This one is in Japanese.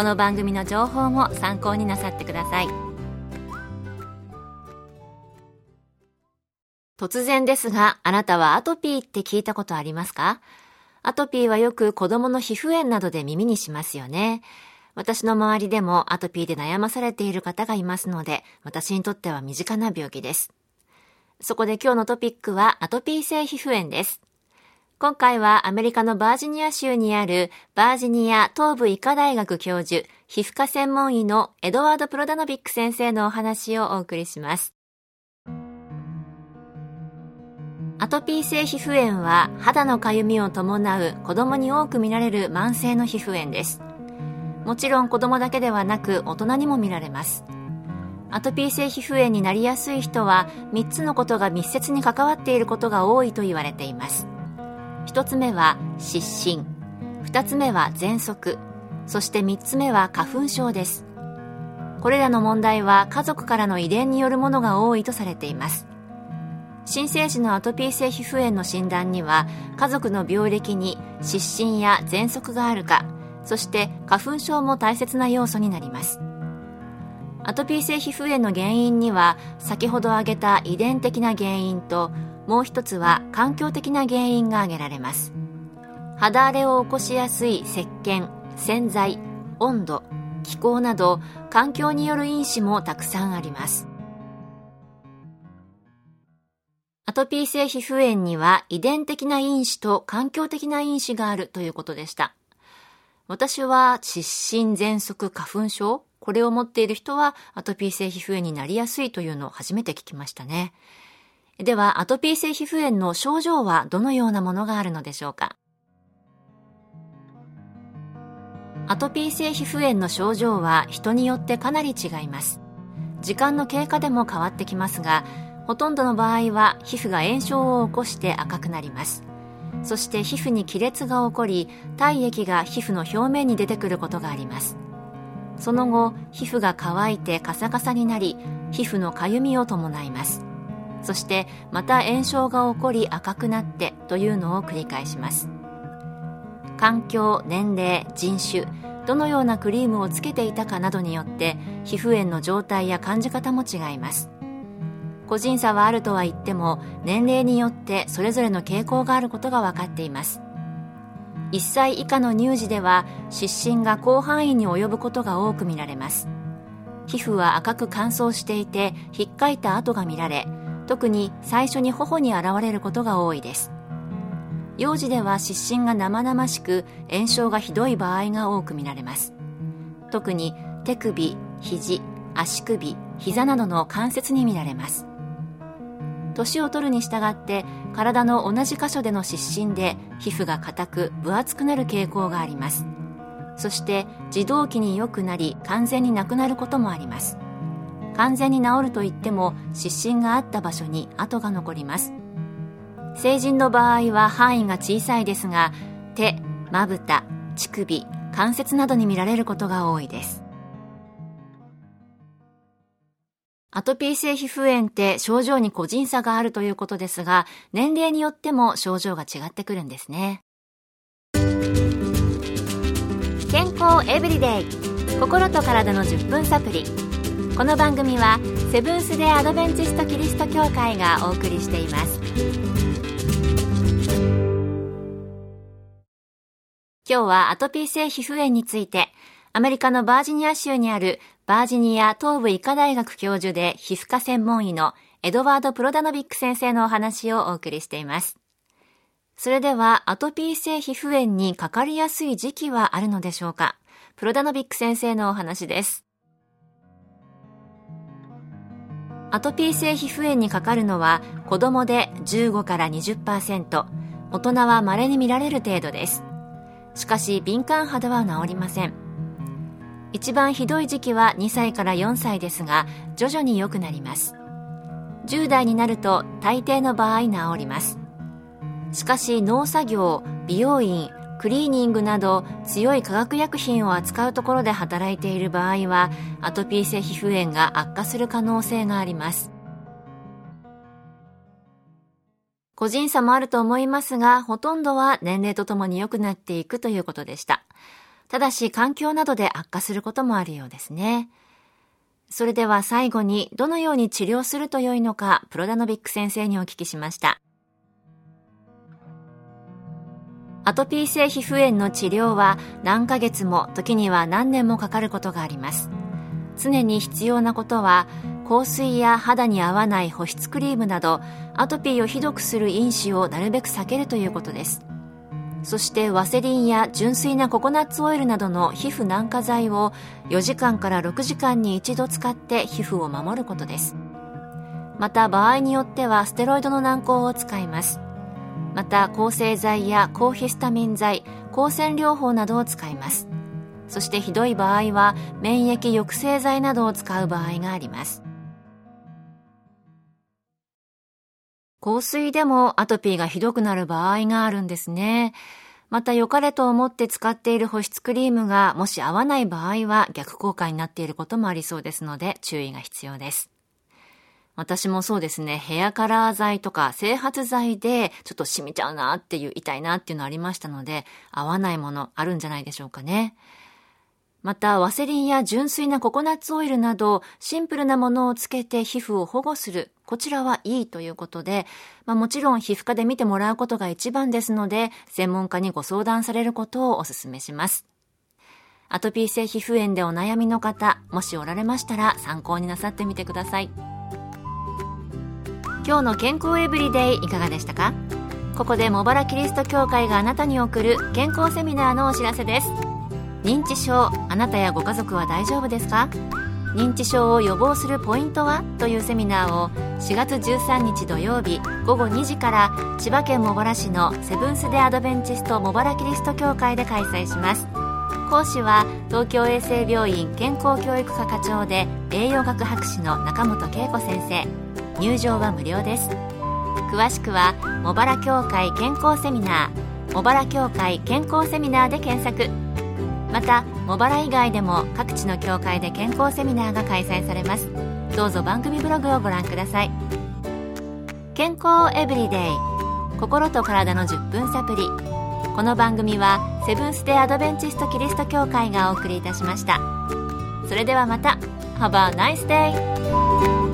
この番組の情報も参考になさってください。突然ですがあなたはアトピーって聞いたことありますか？アトピーはよく子供の皮膚炎などで耳にしますよね。私の周りでもアトピーで悩まされている方がいますので私にとっては身近な病気です。そこで今日のトピックはアトピー性皮膚炎です。今回はアメリカのバージニア州にあるバージニア東部医科大学教授、皮膚科専門医のエドワード・プロダノビック先生のお話をお送りします。アトピー性皮膚炎は肌のかゆみを伴う子供に多く見られる慢性の皮膚炎です。もちろん子供だけではなく大人にも見られます。アトピー性皮膚炎になりやすい人は3つのことが密接に関わっていることが多いと言われています1つ目は湿疹2つ目は喘息。そして3つ目は花粉症です。これらの問題は家族からの遺伝によるものが多いとされています。新生児のアトピー性皮膚炎の診断には家族の病歴に湿疹や喘息があるかそして花粉症も大切な要素になります。アトピー性皮膚炎の原因には先ほど挙げた遺伝的な原因ともう一つは環境的な原因が挙げられます。肌荒れを起こしやすい石鹸洗剤温度気候など環境による因子もたくさんあります。アトピー性皮膚炎には遺伝的な因子と環境的な因子があるということでした。私は湿疹喘息花粉症これを持っている人はアトピー性皮膚炎になりやすいというのを初めて聞きましたね。では、アトピー性皮膚炎の症状はどのようなものがあるのでしょうか？アトピー性皮膚炎の症状は人によってかなり違います。時間の経過でも変わってきますが、ほとんどの場合は皮膚が炎症を起こして赤くなります。そして皮膚に亀裂が起こり、体液が皮膚の表面に出てくることがあります。その後皮膚が乾いてカサカサになり皮膚のかゆみを伴いますそしてまた炎症が起こり赤くなってというのを繰り返します。環境年齢人種どのようなクリームをつけていたかなどによって皮膚炎の状態や感じ方も違います。個人差はあるとは言っても年齢によってそれぞれの傾向があることが分かっています。1歳以下の乳児では湿疹が広範囲に及ぶことが多く見られます。皮膚は赤く乾燥していてひっかいた跡が見られ特に最初に頬に現れることが多いです。幼児では湿疹が生々しく炎症がひどい場合が多く見られます。特に手首肘足首膝などの関節に見られます。年を取るに従って体の同じ箇所での湿疹で皮膚が硬く分厚くなる傾向があります。そして自動期に良くなり完全になくなることもあります。完全に治るといっても湿疹があった場所に跡が残ります。成人の場合は範囲が小さいですが手まぶた乳首関節などに見られることが多いです。アトピー性皮膚炎って症状に個人差があるということですが、年齢によっても症状が違ってくるんですね。健康エブリデイ。心と体の10分サプリ。この番組はセブンス・デ・アドベンチスト・キリスト教会がお送りしています今日はアトピー性皮膚炎についてアメリカのバージニア州にあるバージニア東部医科大学教授で皮膚科専門医のエドワード・プロダノビック先生のお話をお送りしています。それでは、アトピー性皮膚炎にかかりやすい時期はあるのでしょうか？プロダノビック先生のお話です。アトピー性皮膚炎にかかるのは子供で15から20%、大人は稀に見られる程度です。しかし敏感肌は治りません。一番ひどい時期は2歳から4歳ですが徐々に良くなります10代になると大抵の場合治りますしかし農作業美容院クリーニングなど強い化学薬品を扱うところで働いている場合はアトピー性皮膚炎が悪化する可能性があります個人差もあると思いますがほとんどは年齢とともに良くなっていくということでしたただし環境などで悪化することもあるようですね。それでは最後にどのように治療すると良いのか、プロダノビック先生にお聞きしました。アトピー性皮膚炎の治療は何ヶ月も時には何年もかかることがあります。常に必要なことは香水や肌に合わない保湿クリームなどアトピーをひどくする因子をなるべく避けるということです。そしてワセリンや純粋なココナッツオイルなどの皮膚軟化剤を4時間から6時間に一度使って皮膚を守ることですまた場合によってはステロイドの軟膏を使いますまた抗生剤や抗ヒスタミン剤抗線療法などを使いますそしてひどい場合は免疫抑制剤などを使う場合があります香水でもアトピーがひどくなる場合があるんですね。また良かれと思って使っている保湿クリームがもし合わない場合は逆効果になっていることもありそうですので注意が必要です。私もそうですね、ヘアカラー剤とか整髪剤でちょっと染みちゃうなっていう、痛いなっていうのありましたので、合わないものあるんじゃないでしょうかね。また、ワセリンや純粋なココナッツオイルなど、シンプルなものをつけて皮膚を保護する。こちらはいいということで、まあ、もちろん皮膚科で見てもらうことが一番ですので、専門家にご相談されることをお勧めします。アトピー性皮膚炎でお悩みの方、もしおられましたら参考になさってみてください。今日の健康エブリデイいかがでしたか？ここで茂原キリスト教会があなたに送る健康セミナーのお知らせです。認知症、あなたやご家族は大丈夫ですか？認知症を予防するポイントは？というセミナーを4月13日土曜日午後2時から千葉県茂原市のセブンス・デ・アドベンチスト茂原キリスト教会で開催します。講師は東京衛生病院健康教育科課長で栄養学博士の中本恵子先生。入場は無料です。詳しくは茂原協会健康セミナー茂原協会健康セミナーで検索。また茂原以外でも各地の教会で健康セミナーが開催されます。どうぞ番組ブログをご覧ください。健康エブリデイ心と体の10分サプリこの番組はセブンス・デ・アドベンチスト・キリスト教会がお送りいたしました。それではまた。Have a nice day!